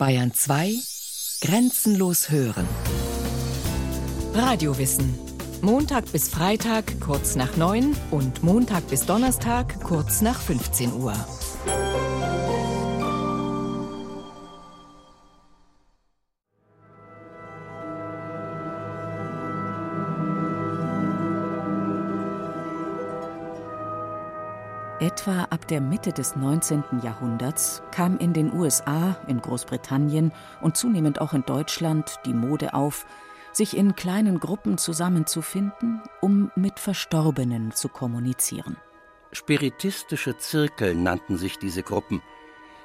Bayern 2 Grenzenlos hören. Radiowissen. Montag bis Freitag kurz nach 9 und Montag bis Donnerstag kurz nach 15 Uhr. Etwa ab der Mitte des 19. Jahrhunderts kam in den USA, in Großbritannien und zunehmend auch in Deutschland die Mode auf, sich in kleinen Gruppen zusammenzufinden, um mit Verstorbenen zu kommunizieren. Spiritistische Zirkel nannten sich diese Gruppen.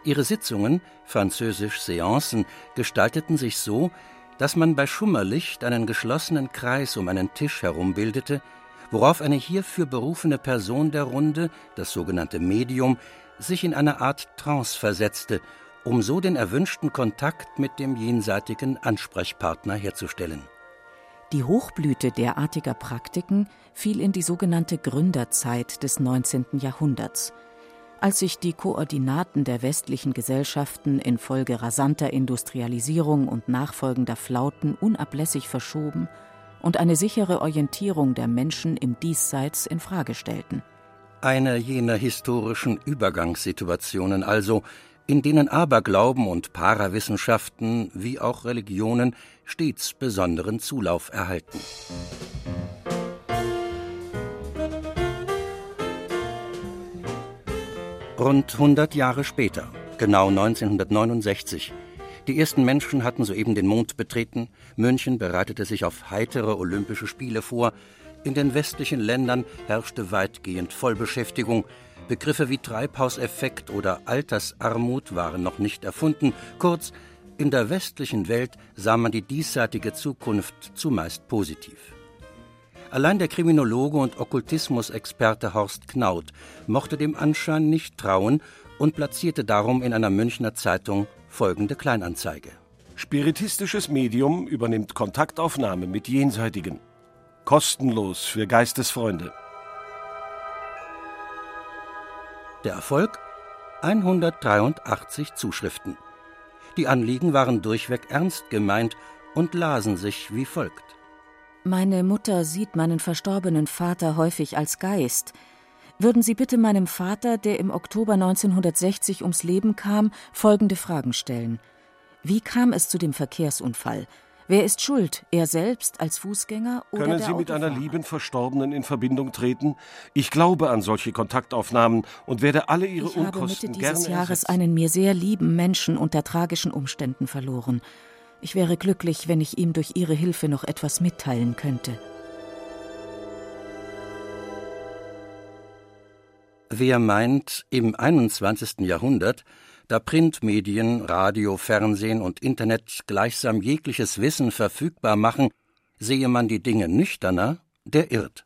Ihre Sitzungen, französisch Seancen, gestalteten sich so, dass man bei Schummerlicht einen geschlossenen Kreis um einen Tisch herum bildete, worauf eine hierfür berufene Person der Runde, das sogenannte Medium, sich in eine Art Trance versetzte, um so den erwünschten Kontakt mit dem jenseitigen Ansprechpartner herzustellen. Die Hochblüte derartiger Praktiken fiel in die sogenannte Gründerzeit des 19. Jahrhunderts, als sich die Koordinaten der westlichen Gesellschaften infolge rasanter Industrialisierung und nachfolgender Flauten unablässig verschoben und eine sichere Orientierung der Menschen im Diesseits in Frage stellten. Eine jener historischen Übergangssituationen also, in denen Aberglauben und Parawissenschaften wie auch Religionen stets besonderen Zulauf erhalten. Rund 100 Jahre später, genau 1969, die ersten Menschen hatten soeben den Mond betreten, München bereitete sich auf heitere Olympische Spiele vor, in den westlichen Ländern herrschte weitgehend Vollbeschäftigung, Begriffe wie Treibhauseffekt oder Altersarmut waren noch nicht erfunden, kurz, in der westlichen Welt sah man die diesseitige Zukunft zumeist positiv. Allein der Kriminologe und Okkultismusexperte Horst Knaut mochte dem Anschein nicht trauen und platzierte darum in einer Münchner Zeitung folgende Kleinanzeige. Spiritistisches Medium übernimmt Kontaktaufnahme mit Jenseitigen. Kostenlos für Geistesfreunde. Der Erfolg? 183 Zuschriften. Die Anliegen waren durchweg ernst gemeint und lasen sich wie folgt. Meine Mutter sieht meinen verstorbenen Vater häufig als Geist. Würden Sie bitte meinem Vater, der im Oktober 1960 ums Leben kam, folgende Fragen stellen. Wie kam es zu dem Verkehrsunfall? Wer ist schuld? Er selbst als Fußgänger oder Können der Sie mit Autofahrer? einer lieben Verstorbenen in Verbindung treten? Ich glaube an solche Kontaktaufnahmen und werde alle Ihre Ich habe Unkosten Mitte gerne dieses Jahres ersetzen. einen mir sehr lieben Menschen unter tragischen Umständen verloren. Ich wäre glücklich, wenn ich ihm durch Ihre Hilfe noch etwas mitteilen könnte. Wer meint, im 21. Jahrhundert, da Printmedien, Radio, Fernsehen und Internet gleichsam jegliches Wissen verfügbar machen, sehe man die Dinge nüchterner, der irrt.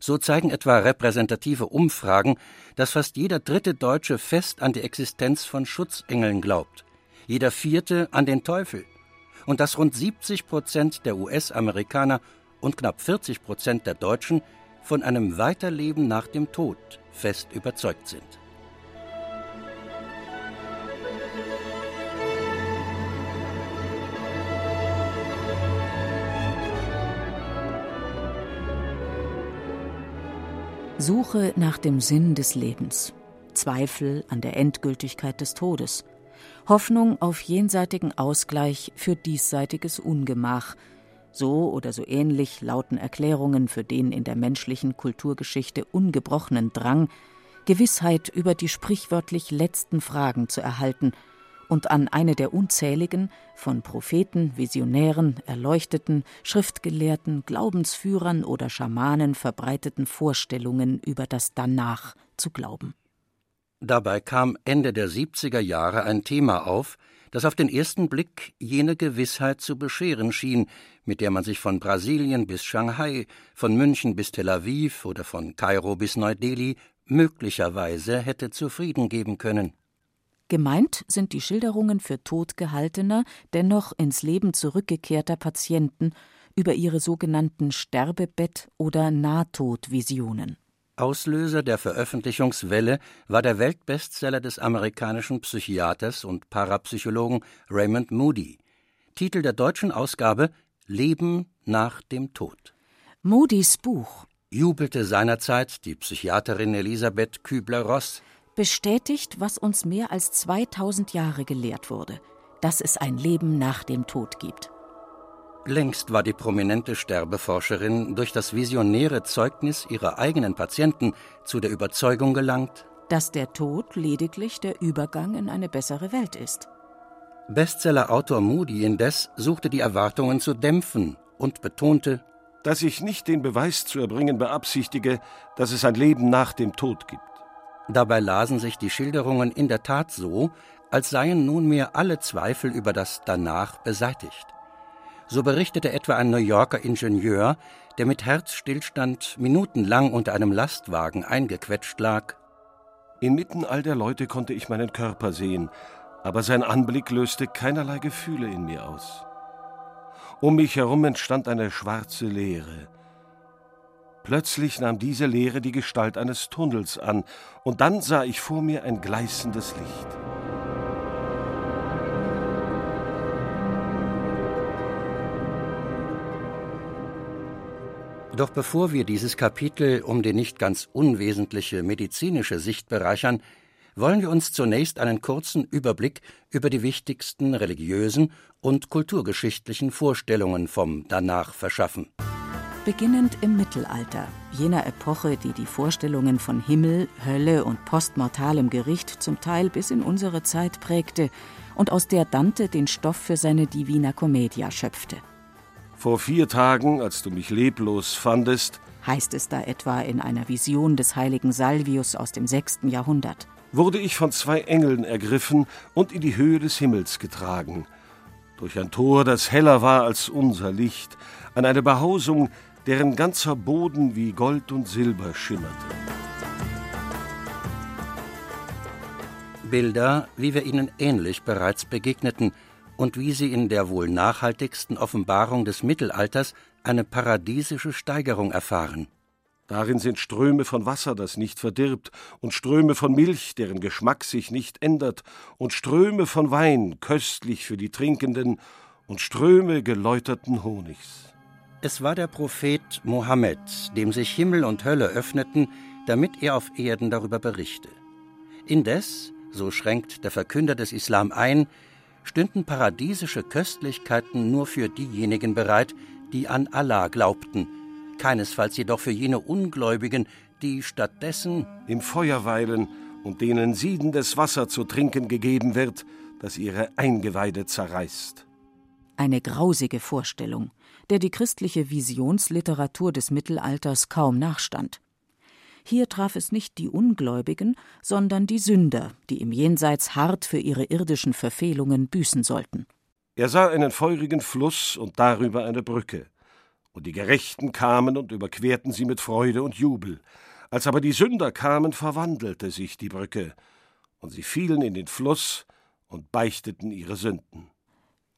So zeigen etwa repräsentative Umfragen, dass fast jeder dritte Deutsche fest an die Existenz von Schutzengeln glaubt, jeder vierte an den Teufel und dass rund 70 Prozent der US-Amerikaner und knapp 40 Prozent der Deutschen von einem Weiterleben nach dem Tod fest überzeugt sind. Suche nach dem Sinn des Lebens, Zweifel an der Endgültigkeit des Todes, Hoffnung auf jenseitigen Ausgleich für diesseitiges Ungemach, so oder so ähnlich lauten Erklärungen für den in der menschlichen Kulturgeschichte ungebrochenen Drang, Gewissheit über die sprichwörtlich letzten Fragen zu erhalten und an eine der unzähligen, von Propheten, Visionären, Erleuchteten, Schriftgelehrten, Glaubensführern oder Schamanen verbreiteten Vorstellungen über das Danach zu glauben. Dabei kam Ende der 70er Jahre ein Thema auf, das auf den ersten Blick jene Gewissheit zu bescheren schien, mit der man sich von Brasilien bis Shanghai, von München bis Tel Aviv oder von Kairo bis Neu-Delhi möglicherweise hätte zufrieden geben können. Gemeint sind die Schilderungen für totgehaltener, dennoch ins Leben zurückgekehrter Patienten über ihre sogenannten Sterbebett- oder Nahtodvisionen. Auslöser der Veröffentlichungswelle war der Weltbestseller des amerikanischen Psychiaters und Parapsychologen Raymond Moody. Titel der deutschen Ausgabe Leben nach dem Tod. Moody's Buch jubelte seinerzeit die Psychiaterin Elisabeth Kübler-Ross. Bestätigt, was uns mehr als 2000 Jahre gelehrt wurde, dass es ein Leben nach dem Tod gibt. Längst war die prominente Sterbeforscherin durch das visionäre Zeugnis ihrer eigenen Patienten zu der Überzeugung gelangt, dass der Tod lediglich der Übergang in eine bessere Welt ist. Bestsellerautor Moody indes suchte die Erwartungen zu dämpfen und betonte, dass ich nicht den Beweis zu erbringen beabsichtige, dass es ein Leben nach dem Tod gibt. Dabei lasen sich die Schilderungen in der Tat so, als seien nunmehr alle Zweifel über das Danach beseitigt. So berichtete etwa ein New Yorker Ingenieur, der mit Herzstillstand minutenlang unter einem Lastwagen eingequetscht lag. Inmitten all der Leute konnte ich meinen Körper sehen, aber sein Anblick löste keinerlei Gefühle in mir aus. Um mich herum entstand eine schwarze Leere. Plötzlich nahm diese Leere die Gestalt eines Tunnels an, und dann sah ich vor mir ein gleißendes Licht. Doch bevor wir dieses Kapitel um die nicht ganz unwesentliche medizinische Sicht bereichern, wollen wir uns zunächst einen kurzen Überblick über die wichtigsten religiösen und kulturgeschichtlichen Vorstellungen vom Danach verschaffen. Beginnend im Mittelalter, jener Epoche, die die Vorstellungen von Himmel, Hölle und postmortalem Gericht zum Teil bis in unsere Zeit prägte und aus der Dante den Stoff für seine Divina Commedia schöpfte. Vor vier Tagen, als du mich leblos fandest, heißt es da etwa in einer Vision des heiligen Salvius aus dem 6. Jahrhundert, wurde ich von zwei Engeln ergriffen und in die Höhe des Himmels getragen. Durch ein Tor, das heller war als unser Licht, an eine Behausung, deren ganzer Boden wie Gold und Silber schimmerte. Bilder, wie wir ihnen ähnlich bereits begegneten, und wie sie in der wohl nachhaltigsten Offenbarung des Mittelalters eine paradiesische Steigerung erfahren. Darin sind Ströme von Wasser, das nicht verdirbt, und Ströme von Milch, deren Geschmack sich nicht ändert, und Ströme von Wein, köstlich für die Trinkenden, und Ströme geläuterten Honigs. Es war der Prophet Mohammed, dem sich Himmel und Hölle öffneten, damit er auf Erden darüber berichte. Indes, so schränkt der Verkünder des Islam ein, stünden paradiesische Köstlichkeiten nur für diejenigen bereit, die an Allah glaubten, keinesfalls jedoch für jene Ungläubigen, die stattdessen im Feuer weilen und denen siedendes Wasser zu trinken gegeben wird, das ihre Eingeweide zerreißt. Eine grausige Vorstellung, der die christliche Visionsliteratur des Mittelalters kaum nachstand. Hier traf es nicht die Ungläubigen, sondern die Sünder, die im Jenseits hart für ihre irdischen Verfehlungen büßen sollten. Er sah einen feurigen Fluss und darüber eine Brücke. Und die Gerechten kamen und überquerten sie mit Freude und Jubel. Als aber die Sünder kamen, verwandelte sich die Brücke, und sie fielen in den Fluss und beichteten ihre Sünden.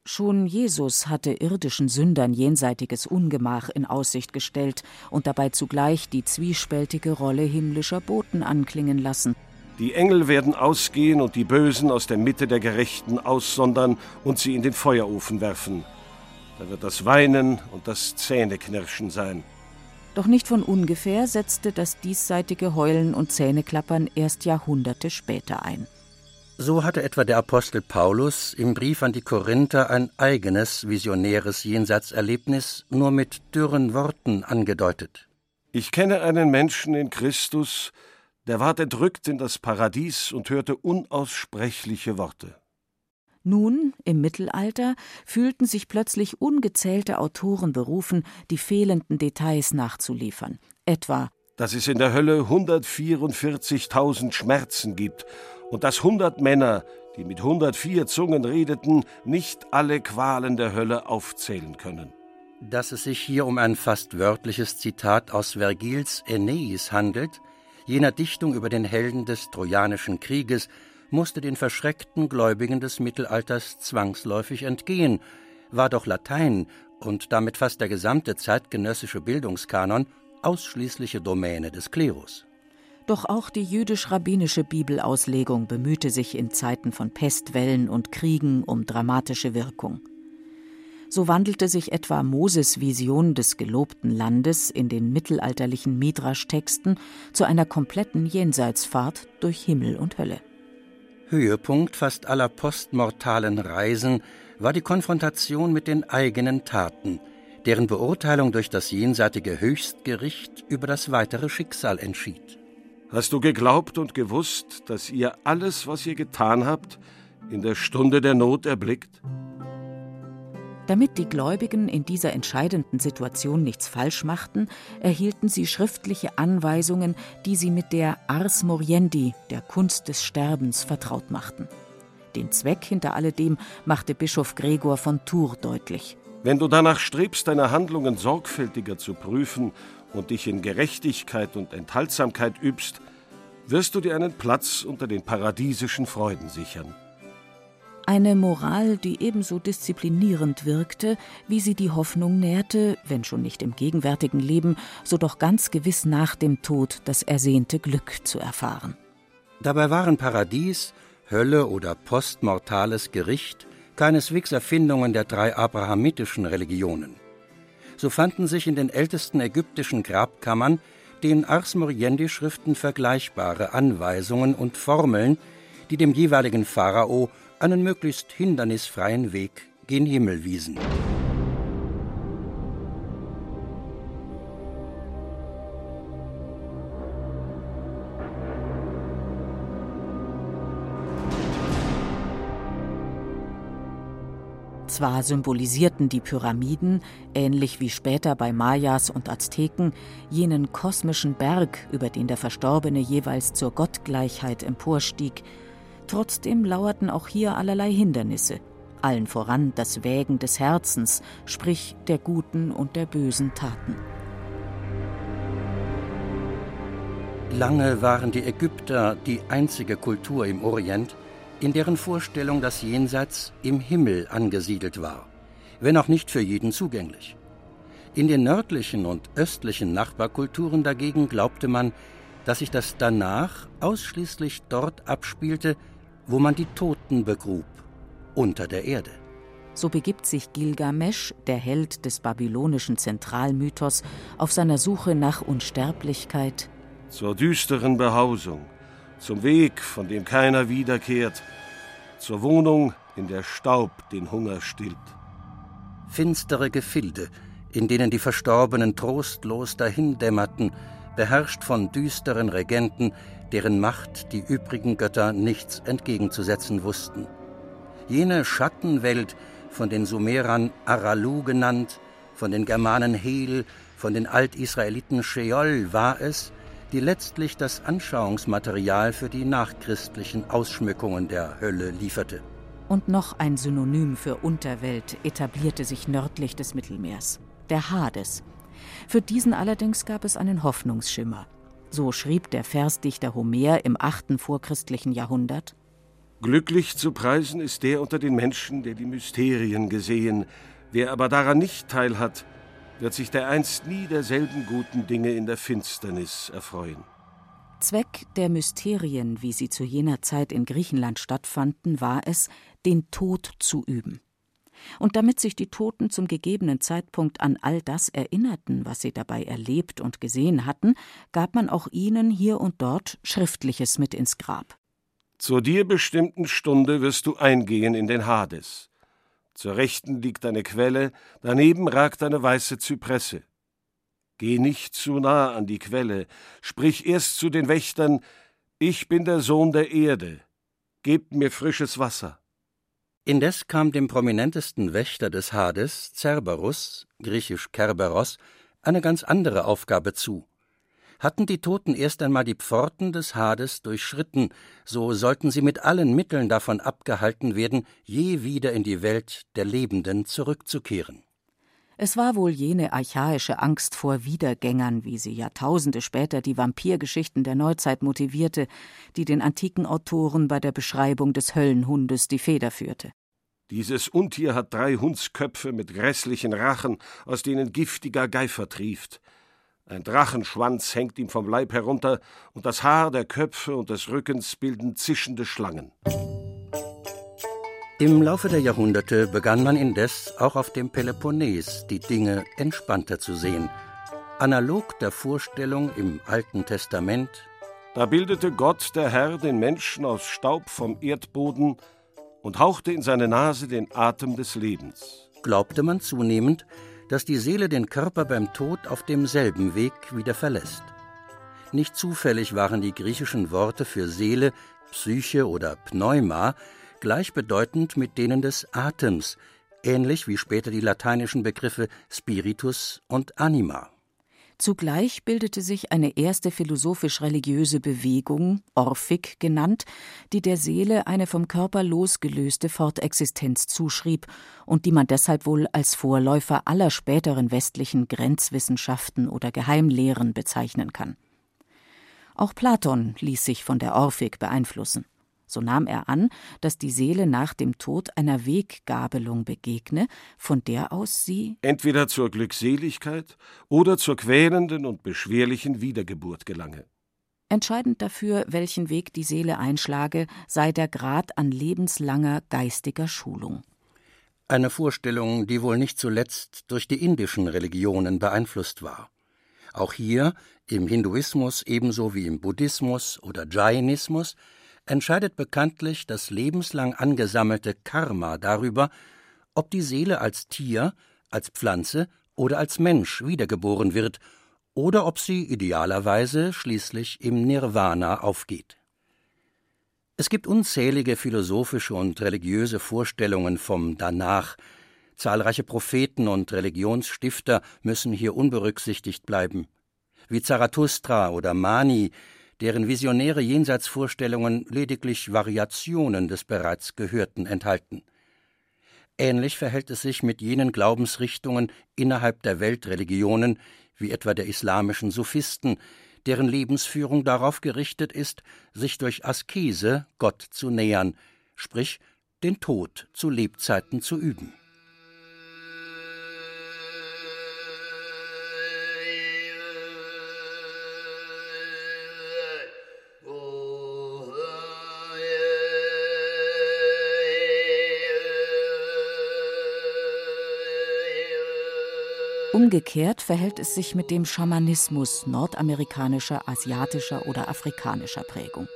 Schon Jesus hatte irdischen Sündern jenseitiges Ungemach in Aussicht gestellt und dabei zugleich die zwiespältige Rolle himmlischer Boten anklingen lassen. Die Engel werden ausgehen und die Bösen aus der Mitte der Gerechten aussondern und sie in den Feuerofen werfen. Da wird das Weinen und das Zähneknirschen sein. Doch nicht von ungefähr setzte das diesseitige Heulen und Zähneklappern erst Jahrhunderte später ein. So hatte etwa der Apostel Paulus im Brief an die Korinther ein eigenes visionäres Jenseitserlebnis nur mit dürren Worten angedeutet. Ich kenne einen Menschen in Christus, der ward entrückt in das Paradies und hörte unaussprechliche Worte. Nun, im Mittelalter, fühlten sich plötzlich ungezählte Autoren berufen, die fehlenden Details nachzuliefern. Etwa, dass es in der Hölle 144.000 Schmerzen gibt und dass hundert Männer, die mit 104 Zungen redeten, nicht alle Qualen der Hölle aufzählen können. Dass es sich hier um ein fast wörtliches Zitat aus Vergils Aeneis handelt, jener Dichtung über den Helden des Trojanischen Krieges, musste den verschreckten Gläubigen des Mittelalters zwangsläufig entgehen, war doch Latein und damit fast der gesamte zeitgenössische Bildungskanon ausschließliche Domäne des Klerus. Doch auch die jüdisch-rabbinische Bibelauslegung bemühte sich in Zeiten von Pestwellen und Kriegen um dramatische Wirkung. So wandelte sich etwa Moses Vision des gelobten Landes in den mittelalterlichen Midrasch-Texten zu einer kompletten Jenseitsfahrt durch Himmel und Hölle. Höhepunkt fast aller postmortalen Reisen war die Konfrontation mit den eigenen Taten, deren Beurteilung durch das jenseitige Höchstgericht über das weitere Schicksal entschied. Hast du geglaubt und gewusst, dass ihr alles, was ihr getan habt, in der Stunde der Not erblickt? Damit die Gläubigen in dieser entscheidenden Situation nichts falsch machten, erhielten sie schriftliche Anweisungen, die sie mit der Ars Moriendi, der Kunst des Sterbens, vertraut machten. Den Zweck hinter alledem machte Bischof Gregor von Tours deutlich. Wenn du danach strebst, deine Handlungen sorgfältiger zu prüfen und dich in Gerechtigkeit und Enthaltsamkeit übst, wirst du dir einen Platz unter den paradiesischen Freuden sichern. Eine Moral, die ebenso disziplinierend wirkte, wie sie die Hoffnung nährte, wenn schon nicht im gegenwärtigen Leben, so doch ganz gewiss nach dem Tod das ersehnte Glück zu erfahren. Dabei waren Paradies, Hölle oder postmortales Gericht keineswegs Erfindungen der drei abrahamitischen Religionen. So fanden sich in den ältesten ägyptischen Grabkammern den Ars Moriendi-Schriften vergleichbare Anweisungen und Formeln, die dem jeweiligen Pharao einen möglichst hindernisfreien Weg gen Himmel wiesen. Zwar symbolisierten die Pyramiden, ähnlich wie später bei Mayas und Azteken, jenen kosmischen Berg, über den der Verstorbene jeweils zur Gottgleichheit emporstieg, Trotzdem lauerten auch hier allerlei Hindernisse, allen voran das Wägen des Herzens, sprich der guten und der bösen Taten. Lange waren die Ägypter die einzige Kultur im Orient, in deren Vorstellung das Jenseits im Himmel angesiedelt war, wenn auch nicht für jeden zugänglich. In den nördlichen und östlichen Nachbarkulturen dagegen glaubte man, dass sich das danach ausschließlich dort abspielte, wo man die Toten begrub, unter der Erde. So begibt sich Gilgamesch, der Held des babylonischen Zentralmythos, auf seiner Suche nach Unsterblichkeit zur düsteren Behausung, zum Weg, von dem keiner wiederkehrt, zur Wohnung, in der Staub den Hunger stillt. Finstere Gefilde, in denen die Verstorbenen trostlos dahindämmerten, beherrscht von düsteren Regenten, deren Macht die übrigen Götter nichts entgegenzusetzen wussten. Jene Schattenwelt, von den Sumerern Aralu genannt, von den Germanen Hel, von den Altisraeliten Sheol war es, die letztlich das Anschauungsmaterial für die nachchristlichen Ausschmückungen der Hölle lieferte. Und noch ein Synonym für Unterwelt etablierte sich nördlich des Mittelmeers, der Hades. Für diesen allerdings gab es einen Hoffnungsschimmer. So schrieb der Versdichter Homer im achten vorchristlichen Jahrhundert. Glücklich zu preisen ist der unter den Menschen, der die Mysterien gesehen. Wer aber daran nicht teilhat, wird sich dereinst nie derselben guten Dinge in der Finsternis erfreuen. Zweck der Mysterien, wie sie zu jener Zeit in Griechenland stattfanden, war es, den Tod zu üben. Und damit sich die Toten zum gegebenen Zeitpunkt an all das erinnerten, was sie dabei erlebt und gesehen hatten, gab man auch ihnen hier und dort Schriftliches mit ins Grab. Zur dir bestimmten Stunde wirst du eingehen in den Hades. Zur Rechten liegt eine Quelle, daneben ragt eine weiße Zypresse. Geh nicht zu nah an die Quelle, sprich erst zu den Wächtern, ich bin der Sohn der Erde, gebt mir frisches Wasser. Indes kam dem prominentesten Wächter des Hades, Cerberus, griechisch Kerberos, eine ganz andere Aufgabe zu. Hatten die Toten erst einmal die Pforten des Hades durchschritten, so sollten sie mit allen Mitteln davon abgehalten werden, je wieder in die Welt der Lebenden zurückzukehren. Es war wohl jene archaische Angst vor Wiedergängern, wie sie Jahrtausende später die Vampirgeschichten der Neuzeit motivierte, die den antiken Autoren bei der Beschreibung des Höllenhundes die Feder führte. Dieses Untier hat drei Hundsköpfe mit grässlichen Rachen, aus denen giftiger Geifer trieft. Ein Drachenschwanz hängt ihm vom Leib herunter, und das Haar der Köpfe und des Rückens bilden zischende Schlangen. Im Laufe der Jahrhunderte begann man indes auch auf dem Peloponnes die Dinge entspannter zu sehen. Analog der Vorstellung im Alten Testament. Da bildete Gott, der Herr, den Menschen aus Staub vom Erdboden und hauchte in seine Nase den Atem des Lebens. Glaubte man zunehmend, dass die Seele den Körper beim Tod auf demselben Weg wieder verlässt. Nicht zufällig waren die griechischen Worte für Seele, Psyche oder Pneuma gleichbedeutend mit denen des Atems, ähnlich wie später die lateinischen Begriffe Spiritus und Anima. Zugleich bildete sich eine erste philosophisch-religiöse Bewegung, Orphik genannt, die der Seele eine vom Körper losgelöste Fortexistenz zuschrieb und die man deshalb wohl als Vorläufer aller späteren westlichen Grenzwissenschaften oder Geheimlehren bezeichnen kann. Auch Platon ließ sich von der Orphik beeinflussen. So nahm er an, dass die Seele nach dem Tod einer Weggabelung begegne, von der aus sie entweder zur Glückseligkeit oder zur quälenden und beschwerlichen Wiedergeburt gelange. Entscheidend dafür, welchen Weg die Seele einschlage, sei der Grad an lebenslanger geistiger Schulung. Eine Vorstellung, die wohl nicht zuletzt durch die indischen Religionen beeinflusst war. Auch hier, im Hinduismus ebenso wie im Buddhismus oder Jainismus, entscheidet bekanntlich das lebenslang angesammelte Karma darüber, ob die Seele als Tier, als Pflanze oder als Mensch wiedergeboren wird oder ob sie idealerweise schließlich im Nirvana aufgeht. Es gibt unzählige philosophische und religiöse Vorstellungen vom Danach. Zahlreiche Propheten und Religionsstifter müssen hier unberücksichtigt bleiben. Wie Zarathustra oder Mani, deren visionäre Jenseitsvorstellungen lediglich Variationen des bereits Gehörten enthalten. Ähnlich verhält es sich mit jenen Glaubensrichtungen innerhalb der Weltreligionen, wie etwa der islamischen Sophisten, deren Lebensführung darauf gerichtet ist, sich durch Askese Gott zu nähern, sprich den Tod zu Lebzeiten zu üben. Umgekehrt verhält es sich mit dem Schamanismus nordamerikanischer, asiatischer oder afrikanischer Prägung.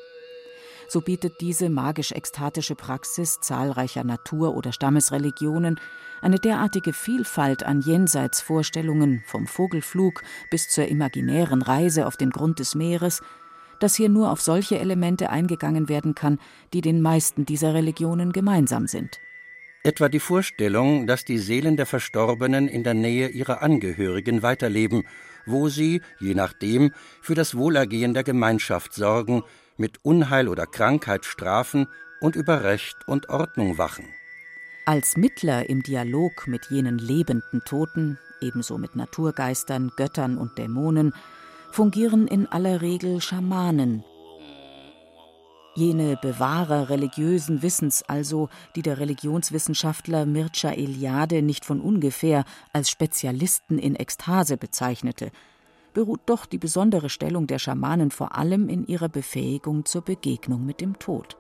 So bietet diese magisch-ekstatische Praxis zahlreicher Natur- oder Stammesreligionen eine derartige Vielfalt an Jenseitsvorstellungen vom Vogelflug bis zur imaginären Reise auf den Grund des Meeres, dass hier nur auf solche Elemente eingegangen werden kann, die den meisten dieser Religionen gemeinsam sind. Etwa die Vorstellung, dass die Seelen der Verstorbenen in der Nähe ihrer Angehörigen weiterleben, wo sie, je nachdem, für das Wohlergehen der Gemeinschaft sorgen, mit Unheil oder Krankheit strafen und über Recht und Ordnung wachen. Als Mittler im Dialog mit jenen lebenden Toten, ebenso mit Naturgeistern, Göttern und Dämonen, fungieren in aller Regel Schamanen, Jene Bewahrer religiösen Wissens also, die der Religionswissenschaftler Mircea Eliade nicht von ungefähr als Spezialisten in Ekstase bezeichnete, beruht doch die besondere Stellung der Schamanen vor allem in ihrer Befähigung zur Begegnung mit dem Tod.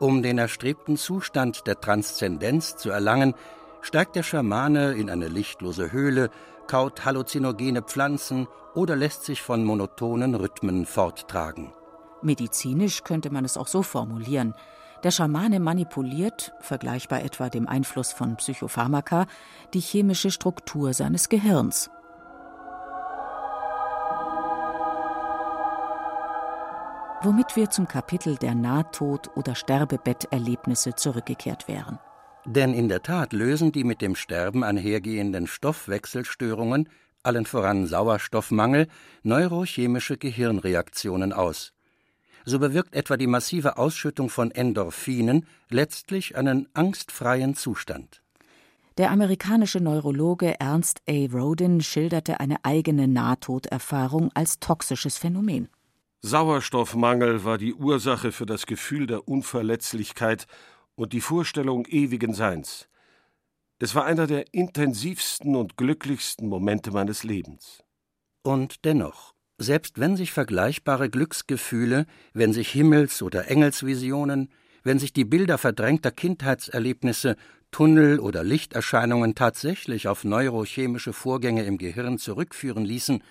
Um den erstrebten Zustand der Transzendenz zu erlangen, steigt der Schamane in eine lichtlose Höhle, kaut halluzinogene Pflanzen oder lässt sich von monotonen Rhythmen forttragen. Medizinisch könnte man es auch so formulieren. Der Schamane manipuliert, vergleichbar etwa dem Einfluss von Psychopharmaka, die chemische Struktur seines Gehirns. Womit wir zum Kapitel der Nahtod- oder Sterbebetterlebnisse zurückgekehrt wären. Denn in der Tat lösen die mit dem Sterben einhergehenden Stoffwechselstörungen, allen voran Sauerstoffmangel, neurochemische Gehirnreaktionen aus so bewirkt etwa die massive Ausschüttung von Endorphinen letztlich einen angstfreien Zustand. Der amerikanische Neurologe Ernst A. Rodin schilderte eine eigene Nahtoderfahrung als toxisches Phänomen. Sauerstoffmangel war die Ursache für das Gefühl der Unverletzlichkeit und die Vorstellung ewigen Seins. Es war einer der intensivsten und glücklichsten Momente meines Lebens. Und dennoch, selbst wenn sich vergleichbare Glücksgefühle, wenn sich Himmels- oder Engelsvisionen, wenn sich die Bilder verdrängter Kindheitserlebnisse, Tunnel- oder Lichterscheinungen tatsächlich auf neurochemische Vorgänge im Gehirn zurückführen ließen,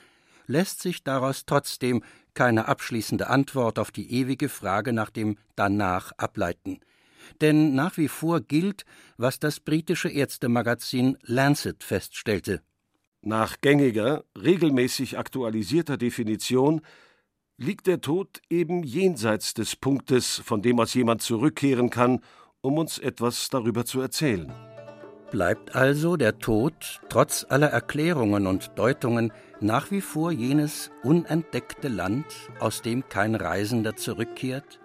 lässt sich daraus trotzdem keine abschließende Antwort auf die ewige Frage nach dem Danach ableiten. Denn nach wie vor gilt, was das britische Ärztemagazin Lancet feststellte. Nach gängiger, regelmäßig aktualisierter Definition liegt der Tod eben jenseits des Punktes, von dem aus jemand zurückkehren kann, um uns etwas darüber zu erzählen. Bleibt also der Tod, trotz aller Erklärungen und Deutungen, nach wie vor jenes unentdeckte Land, aus dem kein Reisender zurückkehrt,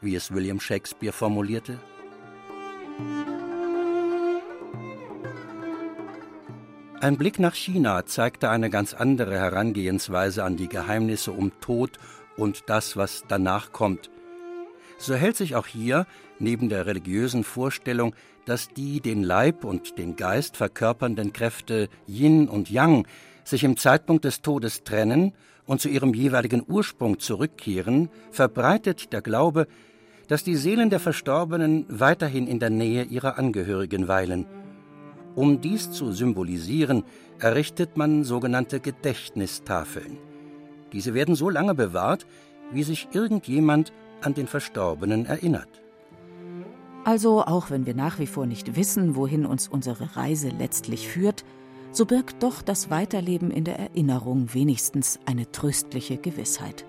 wie es William Shakespeare formulierte? Ein Blick nach China zeigte eine ganz andere Herangehensweise an die Geheimnisse um Tod und das, was danach kommt. So hält sich auch hier, neben der religiösen Vorstellung, dass die den Leib und den Geist verkörpernden Kräfte Yin und Yang sich im Zeitpunkt des Todes trennen und zu ihrem jeweiligen Ursprung zurückkehren, verbreitet der Glaube, dass die Seelen der Verstorbenen weiterhin in der Nähe ihrer Angehörigen weilen. Um dies zu symbolisieren, errichtet man sogenannte Gedächtnistafeln. Diese werden so lange bewahrt, wie sich irgendjemand an den Verstorbenen erinnert. Also auch wenn wir nach wie vor nicht wissen, wohin uns unsere Reise letztlich führt, so birgt doch das Weiterleben in der Erinnerung wenigstens eine tröstliche Gewissheit.